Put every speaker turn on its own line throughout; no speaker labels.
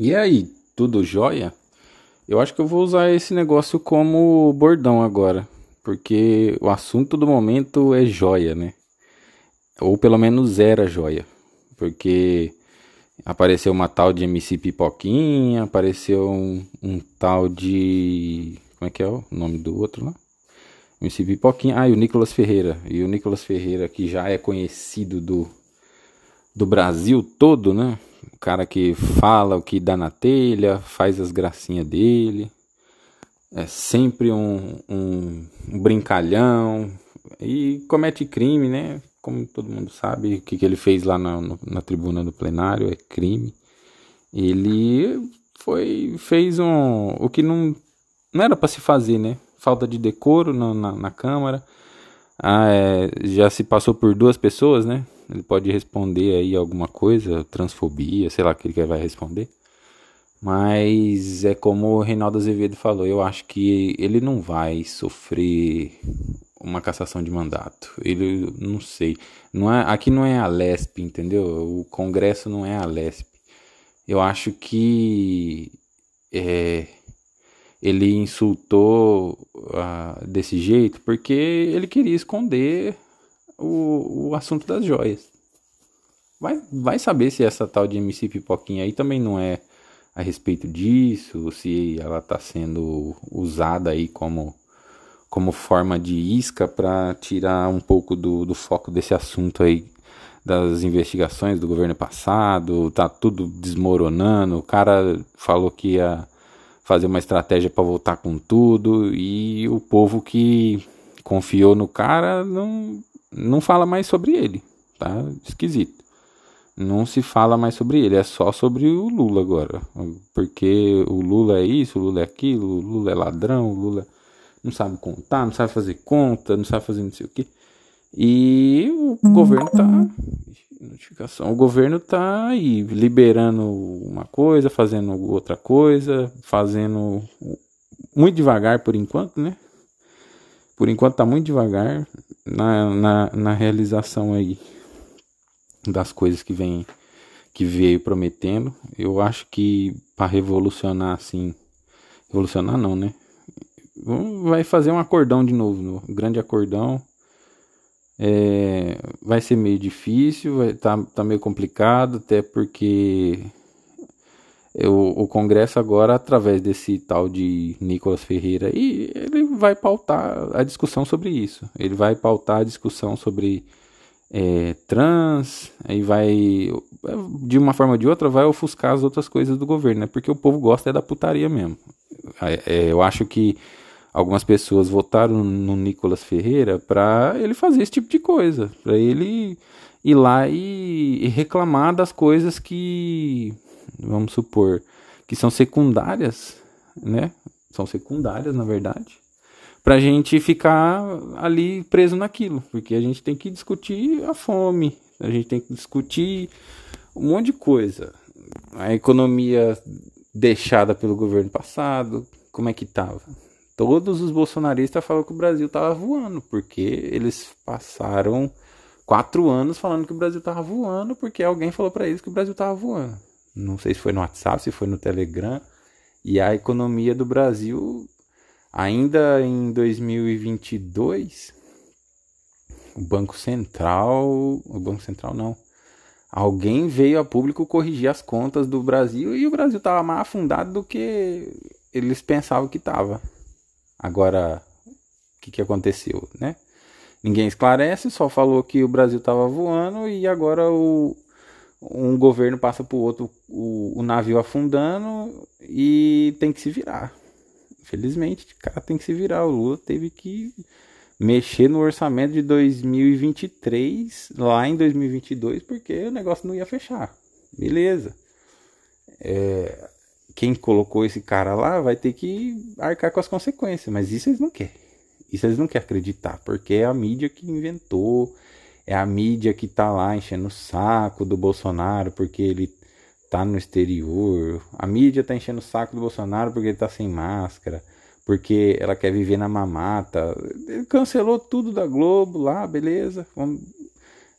E aí, tudo jóia? Eu acho que eu vou usar esse negócio como bordão agora, porque o assunto do momento é joia, né? Ou pelo menos era joia, porque apareceu uma tal de MC Pipoquinha, apareceu um, um tal de. Como é que é o nome do outro lá? MC Pipoquinha. Ah, e o Nicolas Ferreira. E o Nicolas Ferreira, que já é conhecido do, do Brasil todo, né? O cara que fala o que dá na telha, faz as gracinhas dele. É sempre um, um, brincalhão. E comete crime, né? Como todo mundo sabe, o que, que ele fez lá na, na tribuna do plenário é crime. Ele foi fez um o que não, não era para se fazer, né? Falta de decoro na, na, na Câmara. Ah, é, já se passou por duas pessoas, né? Ele pode responder aí alguma coisa, transfobia, sei lá o que ele vai responder. Mas é como o Reinaldo Azevedo falou, eu acho que ele não vai sofrer uma cassação de mandato. Ele não sei, não é, aqui não é a LESP, entendeu? O Congresso não é a LESP. Eu acho que é, ele insultou uh, desse jeito porque ele queria esconder o, o assunto das joias. Vai, vai saber se essa tal de MC Pipoquinha aí também não é a respeito disso, se ela está sendo usada aí como, como forma de isca para tirar um pouco do, do foco desse assunto aí das investigações do governo passado, tá tudo desmoronando. O cara falou que ia fazer uma estratégia para voltar com tudo e o povo que confiou no cara não não fala mais sobre ele, tá? Esquisito. Não se fala mais sobre ele, é só sobre o Lula agora. Porque o Lula é isso, o Lula é aquilo, o Lula é ladrão, o Lula não sabe contar, não sabe fazer conta, não sabe fazer não sei o que. E o governo tá. Notificação. O governo tá aí liberando uma coisa, fazendo outra coisa, fazendo muito devagar por enquanto, né? Por enquanto tá muito devagar na, na, na realização aí das coisas que vem que veio prometendo. Eu acho que para revolucionar assim, revolucionar não, né? Vai fazer um acordão de novo, um grande acordão. É, vai ser meio difícil, vai tá, tá meio complicado, até porque o, o Congresso agora, através desse tal de Nicolas Ferreira, e ele vai pautar a discussão sobre isso. Ele vai pautar a discussão sobre é, trans, aí vai, de uma forma ou de outra, vai ofuscar as outras coisas do governo, né? Porque o povo gosta é da putaria mesmo. É, é eu acho que algumas pessoas votaram no Nicolas Ferreira para ele fazer esse tipo de coisa, para ele ir lá e, e reclamar das coisas que vamos supor, que são secundárias, né? São secundárias, na verdade, para a gente ficar ali preso naquilo, porque a gente tem que discutir a fome, a gente tem que discutir um monte de coisa. A economia deixada pelo governo passado, como é que estava? Todos os bolsonaristas falam que o Brasil estava voando, porque eles passaram quatro anos falando que o Brasil estava voando, porque alguém falou para eles que o Brasil estava voando não sei se foi no WhatsApp, se foi no Telegram, e a economia do Brasil, ainda em 2022, o Banco Central, o Banco Central não, alguém veio a público corrigir as contas do Brasil e o Brasil estava mais afundado do que eles pensavam que estava. Agora, o que, que aconteceu, né? Ninguém esclarece, só falou que o Brasil estava voando e agora o, um governo passa para o outro o navio afundando e tem que se virar. Infelizmente, o cara tem que se virar. O Lula teve que mexer no orçamento de 2023 lá em 2022 porque o negócio não ia fechar. Beleza. É, quem colocou esse cara lá vai ter que arcar com as consequências, mas isso eles não querem. Isso eles não querem acreditar, porque é a mídia que inventou, é a mídia que tá lá enchendo o saco do Bolsonaro porque ele tá no exterior. A mídia tá enchendo o saco do Bolsonaro porque ele tá sem máscara, porque ela quer viver na mamata. Ele cancelou tudo da Globo lá, beleza.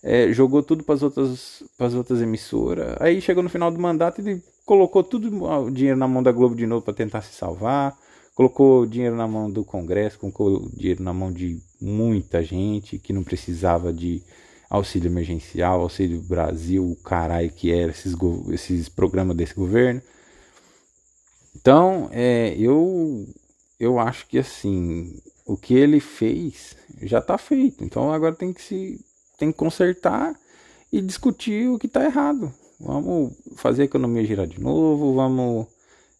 É, jogou tudo para as outras, outras emissoras. Aí chegou no final do mandato ele colocou tudo o dinheiro na mão da Globo de novo para tentar se salvar, colocou dinheiro na mão do Congresso, colocou dinheiro na mão de muita gente que não precisava de auxílio emergencial, auxílio Brasil, o caralho que era esses, esses programas desse governo. Então, é, eu, eu acho que assim, o que ele fez já está feito. Então agora tem que se tem que consertar e discutir o que está errado. Vamos fazer a economia girar de novo, vamos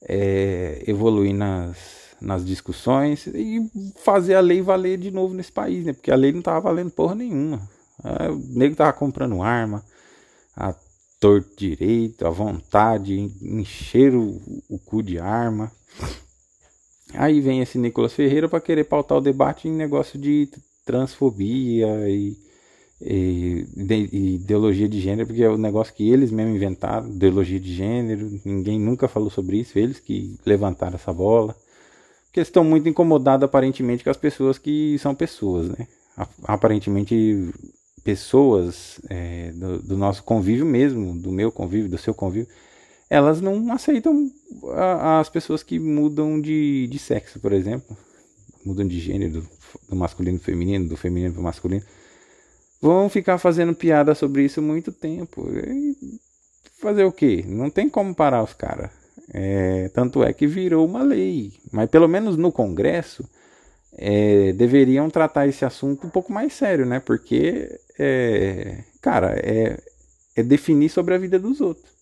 é, evoluir nas, nas discussões e fazer a lei valer de novo nesse país, né? Porque a lei não tava valendo porra nenhuma. É, o nego tava comprando arma, a torto direito, à vontade, encher o, o cu de arma. Aí vem esse Nicolas Ferreira para querer pautar o debate em negócio de transfobia e e, de, ideologia de gênero, porque é o negócio que eles mesmo inventaram, ideologia de gênero, ninguém nunca falou sobre isso, eles que levantaram essa bola. Porque eles estão muito incomodados aparentemente com as pessoas que são pessoas, né? Aparentemente pessoas é, do, do, nosso convívio mesmo, do meu convívio, do seu convívio, elas não aceitam a, as pessoas que mudam de, de sexo, por exemplo, mudam de gênero, do, do masculino para feminino, do feminino para masculino vão ficar fazendo piada sobre isso muito tempo. E fazer o quê? Não tem como parar os caras. É, tanto é que virou uma lei. Mas pelo menos no Congresso é, deveriam tratar esse assunto um pouco mais sério, né? Porque, é, cara, é, é definir sobre a vida dos outros.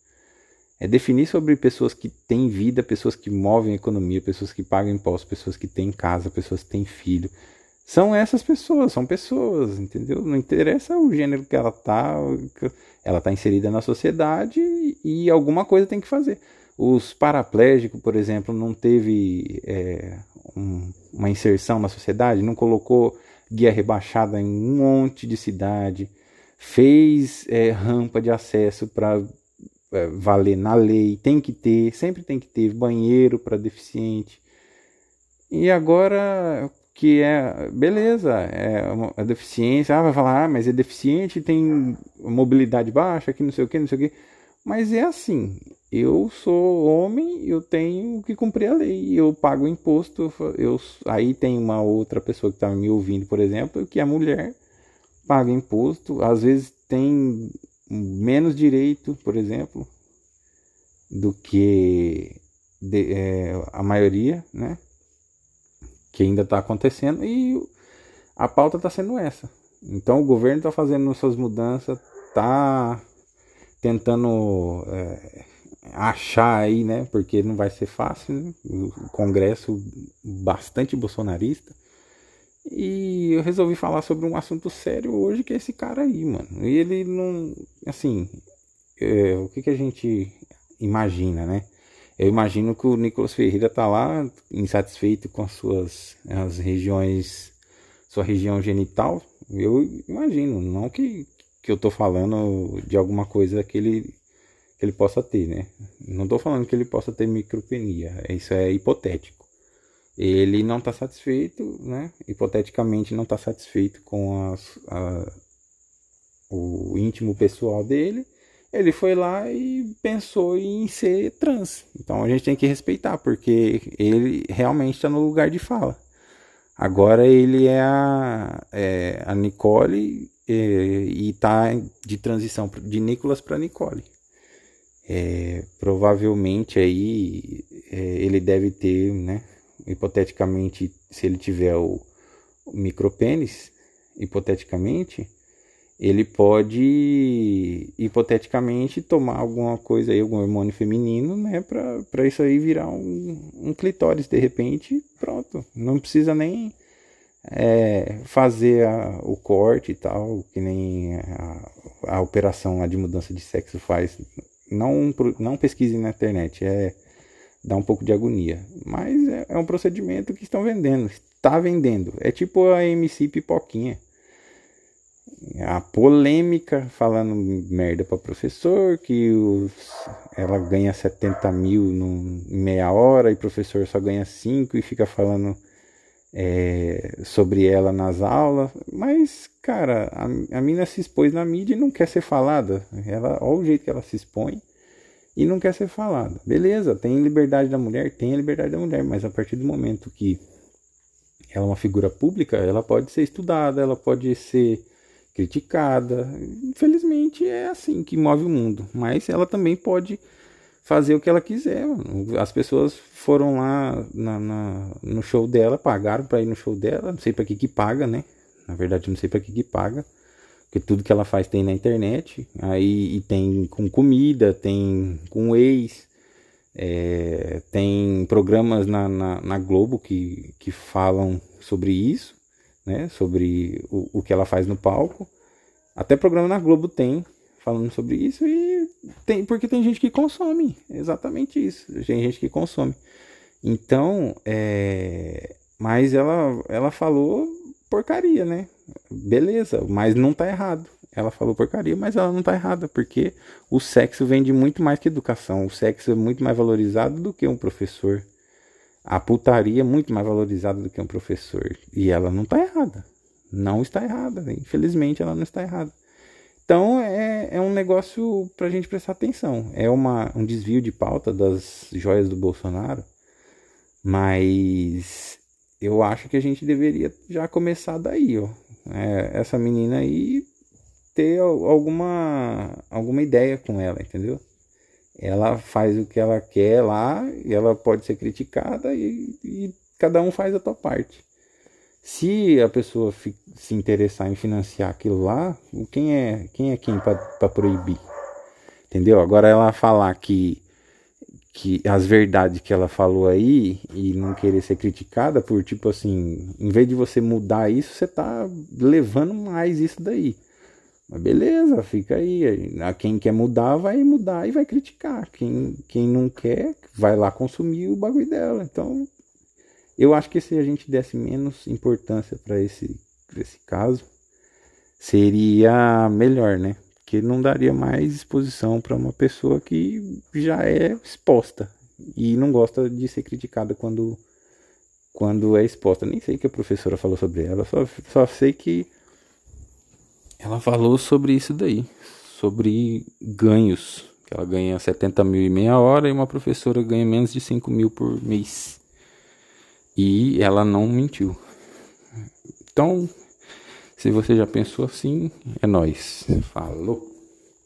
É definir sobre pessoas que têm vida, pessoas que movem a economia, pessoas que pagam impostos, pessoas que têm casa, pessoas que têm filho, são essas pessoas, são pessoas, entendeu? Não interessa o gênero que ela tá, ela tá inserida na sociedade e alguma coisa tem que fazer. Os paraplégicos, por exemplo, não teve é, um, uma inserção na sociedade, não colocou guia rebaixada em um monte de cidade, fez é, rampa de acesso para é, valer na lei, tem que ter, sempre tem que ter banheiro para deficiente. E agora que é beleza, é a deficiência, ah, vai falar, ah, mas é deficiente, tem mobilidade baixa, que não sei o que, não sei o que. Mas é assim, eu sou homem, eu tenho que cumprir a lei, eu pago imposto, eu aí tem uma outra pessoa que está me ouvindo, por exemplo, que é mulher, paga imposto, às vezes tem menos direito, por exemplo, do que de, é, a maioria, né? que ainda está acontecendo e a pauta está sendo essa. Então o governo está fazendo suas mudanças, está tentando é, achar aí, né? Porque não vai ser fácil, né? o Congresso bastante bolsonarista. E eu resolvi falar sobre um assunto sério hoje, que é esse cara aí, mano. E ele não. Assim, é, o que, que a gente imagina, né? Eu imagino que o Nicolas Ferreira está lá insatisfeito com as suas as regiões, sua região genital. Eu imagino, não que, que eu estou falando de alguma coisa que ele, que ele possa ter, né? Não estou falando que ele possa ter micropenia, isso é hipotético. Ele não está satisfeito, né? Hipoteticamente não está satisfeito com as, a, o íntimo pessoal dele ele foi lá e pensou em ser trans. Então a gente tem que respeitar, porque ele realmente está no lugar de fala. Agora ele é a, é, a Nicole e está de transição de Nicolas para Nicole. É, provavelmente aí é, ele deve ter, né, hipoteticamente, se ele tiver o, o micropênis, hipoteticamente, ele pode hipoteticamente tomar alguma coisa aí, algum hormônio feminino, né, para isso aí virar um, um clitóris de repente, pronto. Não precisa nem é, fazer a, o corte e tal, que nem a, a operação de mudança de sexo faz. Não, não pesquise na internet, é dá um pouco de agonia. Mas é, é um procedimento que estão vendendo, está vendendo. É tipo a MC Pipoquinha a polêmica falando merda para professor, que os, ela ganha 70 mil em meia hora e o professor só ganha 5 e fica falando é, sobre ela nas aulas. Mas, cara, a, a mina se expôs na mídia e não quer ser falada. Ela, olha o jeito que ela se expõe. e não quer ser falada. Beleza, tem liberdade da mulher, tem a liberdade da mulher, mas a partir do momento que ela é uma figura pública, ela pode ser estudada, ela pode ser criticada. Infelizmente é assim que move o mundo, mas ela também pode fazer o que ela quiser. As pessoas foram lá na, na, no show dela, pagaram para ir no show dela, não sei para que que paga, né? Na verdade, não sei para que que paga, porque tudo que ela faz tem na internet, aí tem com comida, tem com ex, é, tem programas na, na, na, Globo que, que falam sobre isso, né? Sobre o, o que ela faz no palco. Até programa na Globo tem falando sobre isso e tem porque tem gente que consome exatamente isso tem gente que consome. Então é, mas ela ela falou porcaria né? Beleza mas não tá errado. Ela falou porcaria mas ela não tá errada porque o sexo vende muito mais que educação. O sexo é muito mais valorizado do que um professor. A putaria é muito mais valorizada do que um professor. E ela não tá errada. Não está errada infelizmente ela não está errada então é, é um negócio para a gente prestar atenção. É uma, um desvio de pauta das joias do Bolsonaro, mas eu acho que a gente deveria já começar daí, ó. É, essa menina aí ter alguma, alguma ideia com ela, entendeu? Ela faz o que ela quer lá e ela pode ser criticada e, e cada um faz a sua parte. Se a pessoa se interessar em financiar aquilo lá, quem é quem é quem para proibir? Entendeu? Agora ela falar que que as verdades que ela falou aí e não querer ser criticada por tipo assim, em vez de você mudar isso, você tá levando mais isso daí. Mas beleza, fica aí. A quem quer mudar vai mudar e vai criticar. Quem, quem não quer vai lá consumir o bagulho dela. Então eu acho que se a gente desse menos importância para esse, esse caso, seria melhor, né? Porque não daria mais exposição para uma pessoa que já é exposta e não gosta de ser criticada quando, quando é exposta. Nem sei o que a professora falou sobre ela, só, só sei que ela falou sobre isso daí, sobre ganhos. Que ela ganha 70 mil e meia hora e uma professora ganha menos de 5 mil por mês. E ela não mentiu. Então, se você já pensou assim, é nós. Falou.